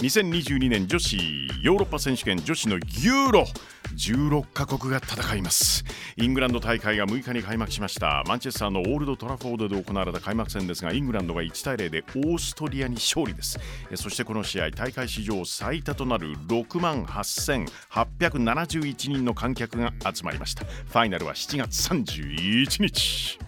2022年女子ヨーロッパ選手権女子のユーロ16カ国が戦います。イングランド大会が6日に開幕しました。マンチェスターのオールド・トラフォードで行われた開幕戦ですがイングランドが1対0でオーストリアに勝利です。そしてこの試合大会史上最多となる6万8871人の観客が集まりました。ファイナルは7月31日。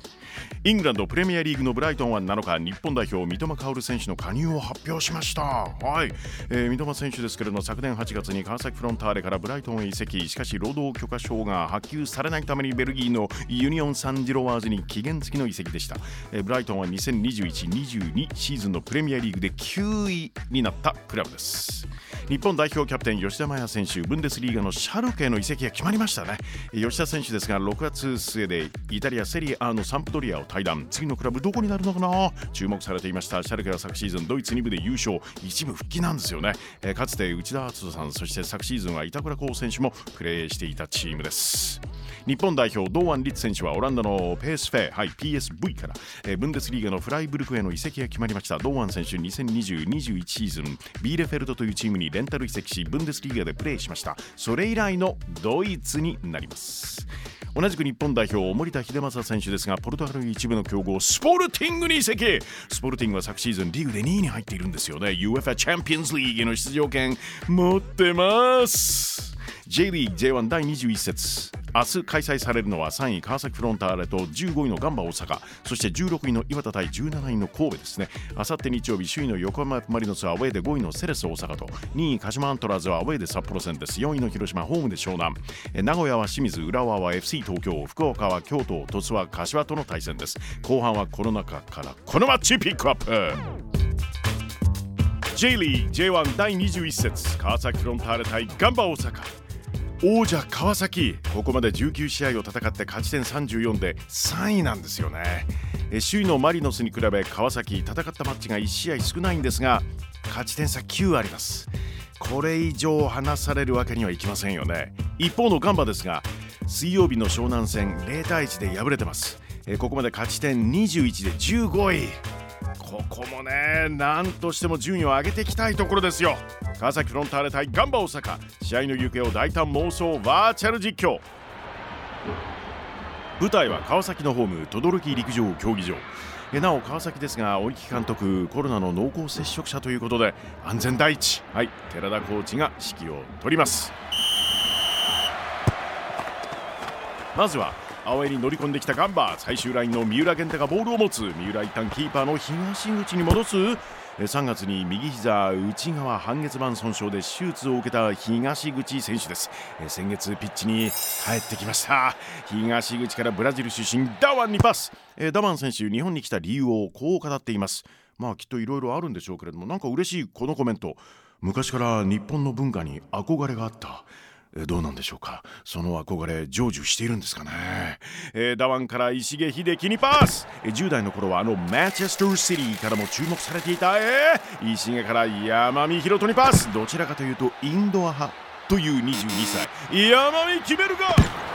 イングランドプレミアリーグのブライトンは7日日本代表三笘薫選手の加入を発表しました。はい、えー、三笘選手ですけれども昨年8月に川崎フロンターレからブライトンへ移籍。しかし労働許可証が発給されないためにベルギーのユニオン・サンジロワーズに期限付きの移籍でした、えー、ブライトンは2021-22シーズンのプレミアリーグで9位になったクラブです。日本代表キャプテン吉田麻也選手ブンデスリーガのシャルケへの移籍が決まりましたね。吉田選手ですが6月末でイタリアセリアのサンプドリアを対談。次のクラブどこになるのかな？注目されていました。シャルケは昨シーズンドイツ2部で優勝。一部復帰なんですよね、えかつて内田篤人さんそして昨シーズンは板倉滉選手もプレーしていたチームです。日本代表堂安律選手はオランダのペースフェはい、PSV から、えー、ブンデスリーガのフライブルクへの移籍が決まりました。堂安選手2020-21シーズンビーレフェルトというチームにレンタル移籍しブンデスリーガでプレーしましたそれ以来のドイツになります同じく日本代表森田秀正選手ですがポルトガル一部の強豪スポルティングに移籍。スポルティングは昨シーズンリーグで2位に入っているんですよね。UEFA チャンピオンズリーグへの出場権持ってます。J リーグ J1 第21節。明日開催されるのは3位川崎フロンターレと15位のガンバ大阪。そして16位の岩田対17位の神戸ですね。あさって日曜日首位の横浜マリノスはアウェーで5位のセレス大阪と。2位鹿島アントラーズはアウェーで札幌戦です。4位の広島ホームで湘南。名古屋は清水浦和は FC 東京福岡は京都鳥栖は柏との対戦です。後半はこの中からこのマッチピックアップ。J リーグ J1 第21節。川崎フロンターレ対ガンバ大阪。王者川崎。ここまで19試合を戦って勝ち点34で3位なんですよね。首位のマリノスに比べ川崎戦ったマッチが1試合少ないんですが勝ち点差9あります。これ以上離されるわけにはいきませんよね。一方のガンバですが水曜日の湘南戦0対1で敗れてます。ここまで勝ち点21で15位。ここもね何としても順位を上げていきたいところですよ。川崎フロンターレ対ガンバ大阪。試合の行方を大胆妄想バーチャル実況。舞台は川崎のホーム等々力陸上競技場。なお川崎ですが大木監督コロナの濃厚接触者ということで安全第一。はい寺田コーチが指揮を取ります。まずは青江に乗り込んできたガンバ。最終ラインの三浦健太がボールを持つ。三浦一旦キーパーの東口に戻す。3月に右膝内側半月板損傷で手術を受けた東口選手です。先月ピッチに帰ってきました。東口からブラジル出身ダワンにパス。ダワン選手日本に来た理由をこう語っています。まあきっといろいろあるんでしょうけれどもなんか嬉しいこのコメント。昔から日本の文化に憧れがあった。どうなんでしょうか？その憧れ成就しているんですかね、えー、ダワンから石毛秀樹にパス、えー、10代の頃はあのマンチェスターシティからも注目されていた、えー、石毛から山見宏斗にパス！どちらかというとインドア派という22歳。山見決めるか！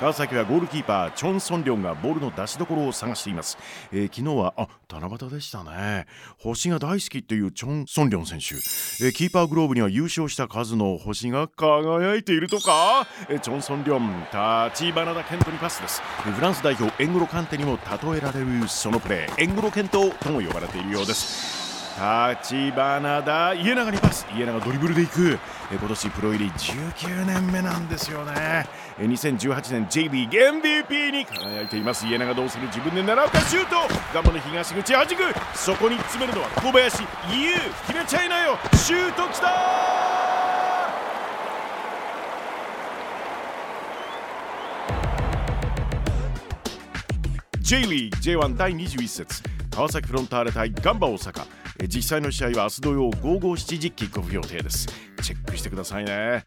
川崎はゴールキーパーチョン・ソンリョンがボールの出しどころを探しています、えー、昨日はあ七夕でしたね。星が大好きというチョン・ソンリョン選手、えー、キーパーグローブには優勝した数の星が輝いているとか、えー、チョン・ソンリョン立花田健人にパスです、フランス代表エングロカンテにも例えられるそのプレー。エングロケントとも呼ばれているようです。立花だ家長にパス。家長ドリブルでいく。今年プロ入り19年目なんですよね。2018年 J リーグ MVP に輝いています。家長どうする？自分で狙うかシュート。ガンバの東口はじく。そこに詰めるのは小林。優決めちゃいなよ。シュートきた J リーグ J1 第21節。川崎フロンターレ対ガンバ大阪。実際の試合は明日土曜午後7時キックオフ予定です。チェックしてくださいね。